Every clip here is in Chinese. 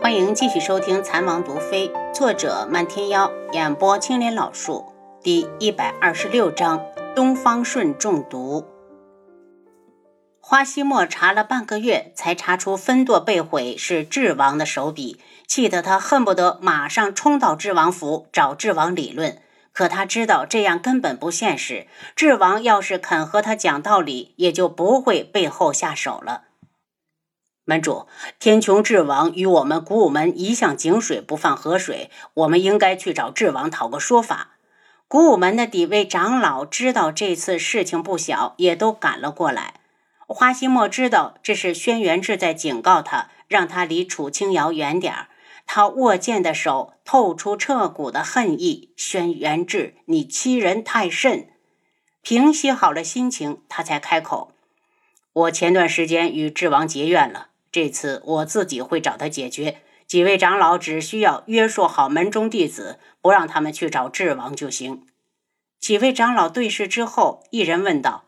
欢迎继续收听《残王毒妃》，作者漫天妖，演播青莲老树，第一百二十六章：东方顺中毒。花希墨查了半个月，才查出分舵被毁是智王的手笔，气得他恨不得马上冲到智王府找智王理论。可他知道这样根本不现实，智王要是肯和他讲道理，也就不会背后下手了。门主，天穹智王与我们古武门一向井水不犯河水，我们应该去找智王讨个说法。古武门的几位长老知道这次事情不小，也都赶了过来。花希墨知道这是轩辕志在警告他，让他离楚清瑶远点。他握剑的手透出彻骨的恨意。轩辕志，你欺人太甚！平息好了心情，他才开口：“我前段时间与智王结怨了。”这次我自己会找他解决。几位长老只需要约束好门中弟子，不让他们去找智王就行。几位长老对视之后，一人问道：“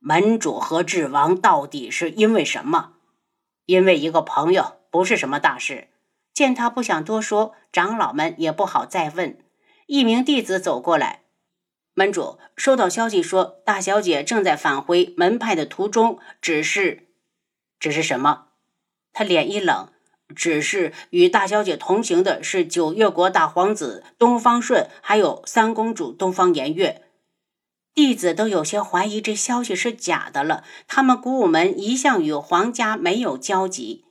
门主和智王到底是因为什么？”“因为一个朋友，不是什么大事。”见他不想多说，长老们也不好再问。一名弟子走过来：“门主，收到消息说，大小姐正在返回门派的途中，只是……只是什么？”他脸一冷，只是与大小姐同行的是九月国大皇子东方顺，还有三公主东方颜月。弟子都有些怀疑这消息是假的了。他们古武门一向与皇家没有交集。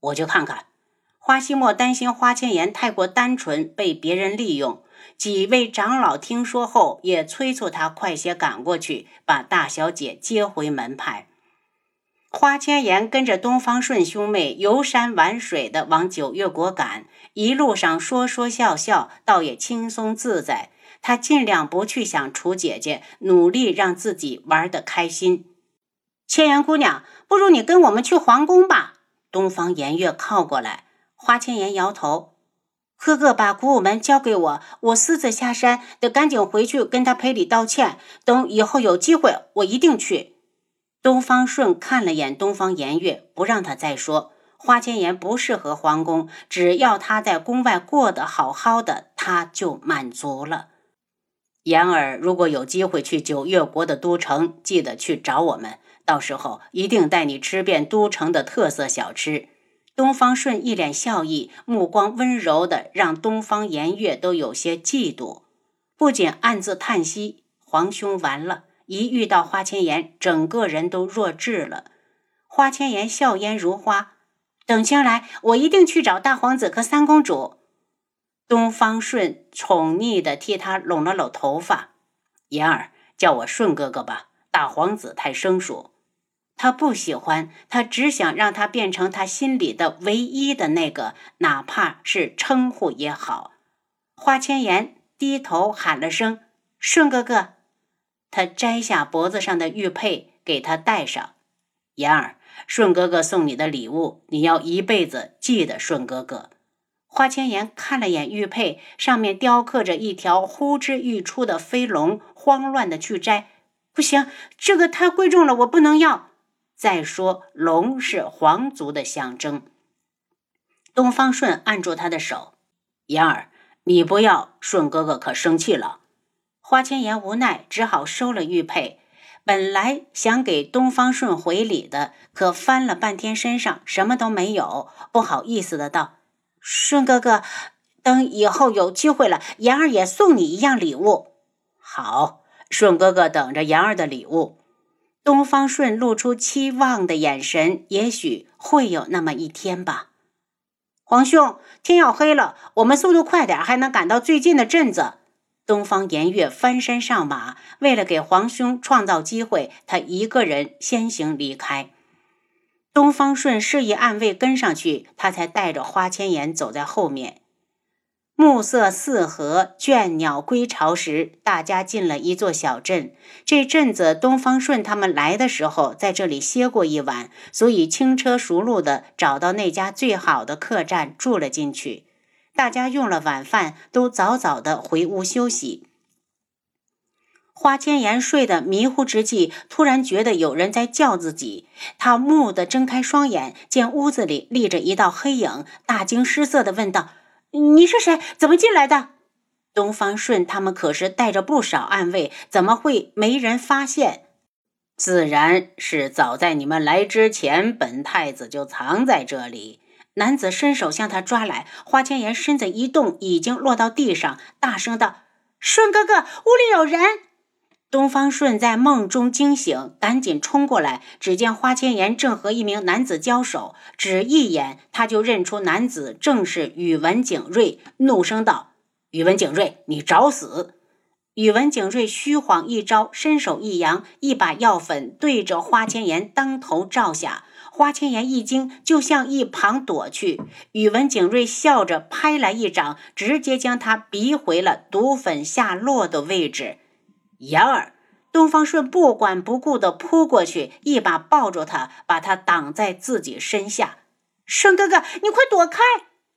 我去看看。花希墨担心花千颜太过单纯，被别人利用。几位长老听说后，也催促他快些赶过去，把大小姐接回门派。花千颜跟着东方顺兄妹游山玩水的往九月国赶，一路上说说笑笑，倒也轻松自在。他尽量不去想楚姐姐，努力让自己玩得开心。千颜姑娘，不如你跟我们去皇宫吧。东方颜月靠过来，花千颜摇头：“哥哥把古武门交给我，我私自下山，得赶紧回去跟他赔礼道歉。等以后有机会，我一定去。”东方顺看了眼东方颜月，不让他再说。花千颜不适合皇宫，只要他在宫外过得好好的，他就满足了。言儿，如果有机会去九月国的都城，记得去找我们，到时候一定带你吃遍都城的特色小吃。东方顺一脸笑意，目光温柔的让东方颜月都有些嫉妒，不仅暗自叹息：皇兄完了。一遇到花千颜，整个人都弱智了。花千颜笑颜如花，等将来我一定去找大皇子和三公主。东方顺宠溺地替他拢了拢头发，言儿叫我顺哥哥吧，大皇子太生疏。他不喜欢，他只想让他变成他心里的唯一的那个，哪怕是称呼也好。花千颜低头喊了声：“顺哥哥。”他摘下脖子上的玉佩，给他戴上。言儿，顺哥哥送你的礼物，你要一辈子记得顺哥哥。花千颜看了眼玉佩，上面雕刻着一条呼之欲出的飞龙，慌乱的去摘。不行，这个太贵重了，我不能要。再说，龙是皇族的象征。东方顺按住他的手，言儿，你不要，顺哥哥可生气了。花千颜无奈，只好收了玉佩。本来想给东方顺回礼的，可翻了半天身上什么都没有，不好意思的道：“顺哥哥，等以后有机会了，言儿也送你一样礼物。”好，顺哥哥等着言儿的礼物。东方顺露出期望的眼神，也许会有那么一天吧。皇兄，天要黑了，我们速度快点，还能赶到最近的镇子。东方颜月翻身上马，为了给皇兄创造机会，他一个人先行离开。东方顺示意暗卫跟上去，他才带着花千颜走在后面。暮色四合，倦鸟归巢时，大家进了一座小镇。这阵子，东方顺他们来的时候，在这里歇过一晚，所以轻车熟路的找到那家最好的客栈住了进去。大家用了晚饭，都早早的回屋休息。花千颜睡得迷糊之际，突然觉得有人在叫自己。他蓦地睁开双眼，见屋子里立着一道黑影，大惊失色地问道：“你是谁？怎么进来的？”东方顺他们可是带着不少暗卫，怎么会没人发现？自然是早在你们来之前，本太子就藏在这里。男子伸手向他抓来，花千颜身子一动，已经落到地上，大声道：“顺哥哥，屋里有人！”东方顺在梦中惊醒，赶紧冲过来，只见花千颜正和一名男子交手，只一眼他就认出男子正是宇文景睿，怒声道：“宇文景睿，你找死！”宇文景睿虚晃一招，伸手一扬，一把药粉对着花千颜当头照下。花千颜一惊，就向一旁躲去。宇文景睿笑着拍来一掌，直接将他逼回了毒粉下落的位置。言儿，东方顺不管不顾地扑过去，一把抱住他，把他挡在自己身下。顺哥哥，你快躲开！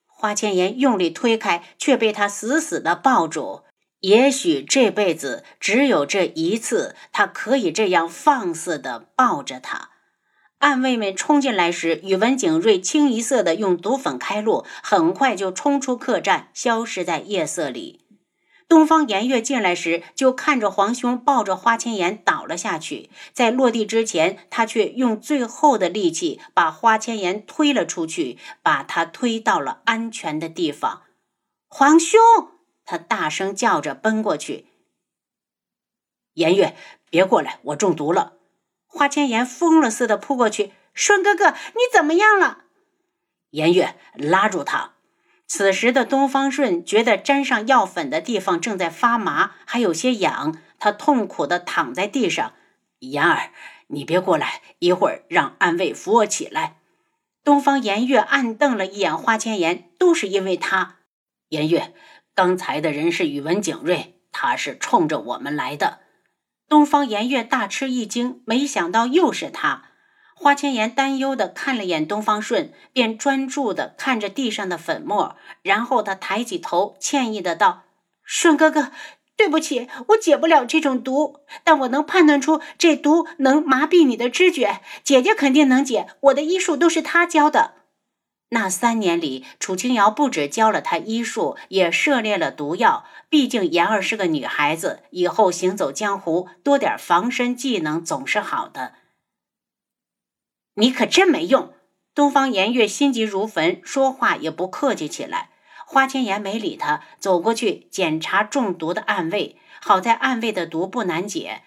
花千颜用力推开，却被他死死地抱住。也许这辈子只有这一次，他可以这样放肆地抱着他。暗卫们冲进来时，宇文景睿清一色的用毒粉开路，很快就冲出客栈，消失在夜色里。东方颜月进来时，就看着皇兄抱着花千颜倒了下去。在落地之前，他却用最后的力气把花千颜推了出去，把他推到了安全的地方。皇兄，他大声叫着奔过去。颜月，别过来，我中毒了！花千颜疯了似的扑过去。顺哥哥，你怎么样了？颜月，拉住他。此时的东方顺觉得沾上药粉的地方正在发麻，还有些痒。他痛苦地躺在地上。妍儿，你别过来，一会儿让暗卫扶我起来。东方颜月暗瞪了一眼花千颜，都是因为他。颜月，刚才的人是宇文景睿，他是冲着我们来的。东方颜月大吃一惊，没想到又是他。花千颜担忧的看了眼东方顺，便专注的看着地上的粉末，然后他抬起头，歉意的道：“顺哥哥，对不起，我解不了这种毒，但我能判断出这毒能麻痹你的知觉。姐姐肯定能解，我的医术都是她教的。那三年里，楚清瑶不止教了他医术，也涉猎了毒药。毕竟妍儿是个女孩子，以后行走江湖，多点防身技能总是好的。”你可真没用！东方颜月心急如焚，说话也不客气起来。花千颜没理他，走过去检查中毒的暗卫。好在暗卫的毒不难解，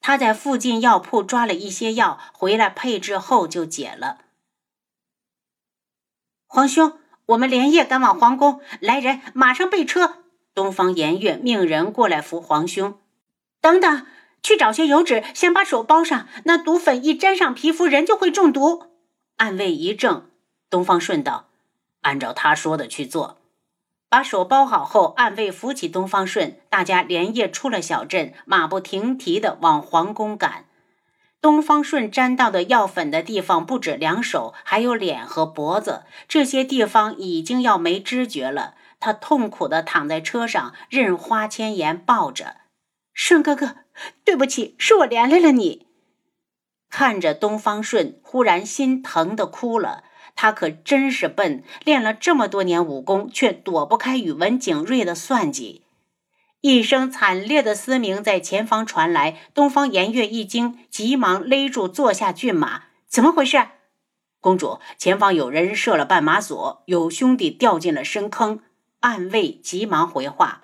他在附近药铺抓了一些药回来配制后就解了。皇兄，我们连夜赶往皇宫，来人，马上备车！东方颜月命人过来扶皇兄。等等。去找些油纸，先把手包上。那毒粉一沾上皮肤，人就会中毒。暗卫一怔，东方顺道：“按照他说的去做。”把手包好后，暗卫扶起东方顺，大家连夜出了小镇，马不停蹄地往皇宫赶。东方顺沾到的药粉的地方不止两手，还有脸和脖子，这些地方已经要没知觉了。他痛苦地躺在车上，任花千颜抱着。顺哥哥。对不起，是我连累了你。看着东方顺，忽然心疼的哭了。他可真是笨，练了这么多年武功，却躲不开宇文景睿的算计。一声惨烈的嘶鸣在前方传来，东方颜月一惊，急忙勒住坐下骏马。怎么回事？公主，前方有人设了绊马索，有兄弟掉进了深坑。暗卫急忙回话。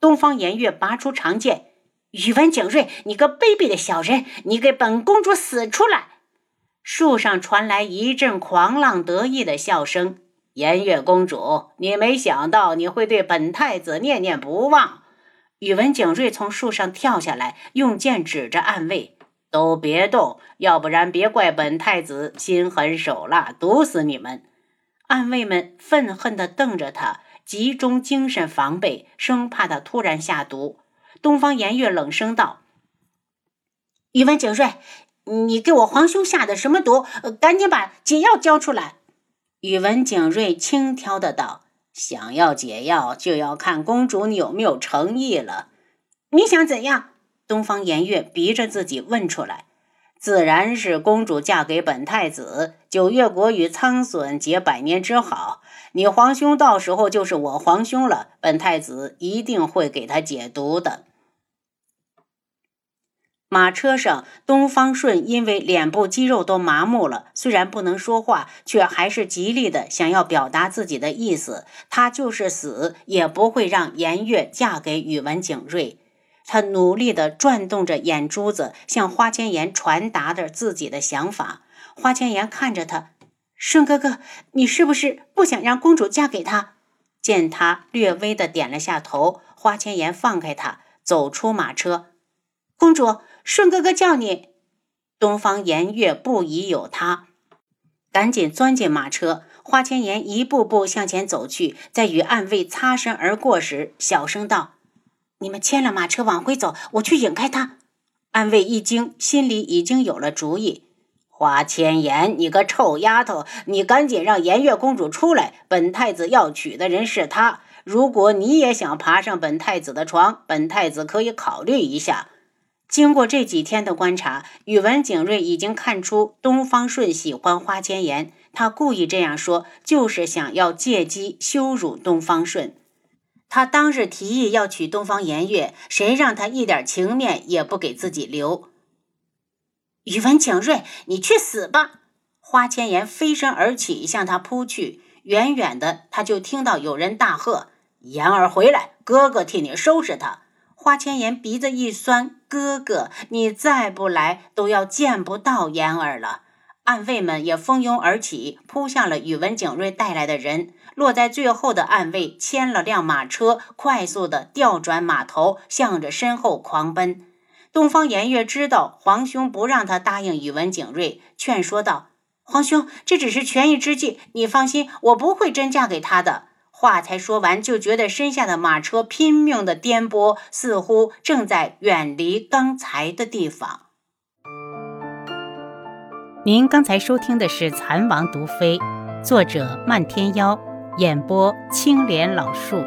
东方颜月拔出长剑。宇文景睿，你个卑鄙的小人！你给本公主死出来！树上传来一阵狂浪得意的笑声。颜月公主，你没想到你会对本太子念念不忘。宇文景睿从树上跳下来，用剑指着暗卫：“都别动，要不然别怪本太子心狠手辣，毒死你们！”暗卫们愤恨地瞪着他，集中精神防备，生怕他突然下毒。东方颜月冷声道：“宇文景睿，你给我皇兄下的什么毒？赶紧把解药交出来！”宇文景睿轻佻的道：“想要解药，就要看公主你有没有诚意了。你想怎样？”东方颜月逼着自己问出来。自然是公主嫁给本太子，九月国与苍隼结百年之好。你皇兄到时候就是我皇兄了，本太子一定会给他解毒的。马车上，东方顺因为脸部肌肉都麻木了，虽然不能说话，却还是极力的想要表达自己的意思。他就是死，也不会让颜月嫁给宇文景睿。他努力地转动着眼珠子，向花千颜传达着自己的想法。花千颜看着他，顺哥哥，你是不是不想让公主嫁给他？见他略微的点了下头，花千颜放开他，走出马车。公主，顺哥哥叫你。东方颜月不疑有他，赶紧钻进马车。花千颜一步步向前走去，在与暗卫擦身而过时，小声道。你们牵了马车往回走，我去引开他。暗卫一惊，心里已经有了主意。花千颜，你个臭丫头，你赶紧让颜月公主出来。本太子要娶的人是她。如果你也想爬上本太子的床，本太子可以考虑一下。经过这几天的观察，宇文景睿已经看出东方顺喜欢花千颜。他故意这样说，就是想要借机羞辱东方顺。他当日提议要娶东方颜月，谁让他一点情面也不给自己留？宇文景睿，你去死吧！花千颜飞身而起，向他扑去。远远的，他就听到有人大喝：“言儿回来，哥哥替你收拾他。”花千颜鼻子一酸：“哥哥，你再不来，都要见不到言儿了。”暗卫们也蜂拥而起，扑向了宇文景睿带来的人。落在最后的暗卫牵了辆马车，快速的调转马头，向着身后狂奔。东方颜月知道皇兄不让他答应宇文景睿，劝说道：“皇兄，这只是权宜之计，你放心，我不会真嫁给他的。”话才说完，就觉得身下的马车拼命的颠簸，似乎正在远离刚才的地方。您刚才收听的是《蚕王毒妃》，作者漫天妖，演播青莲老树。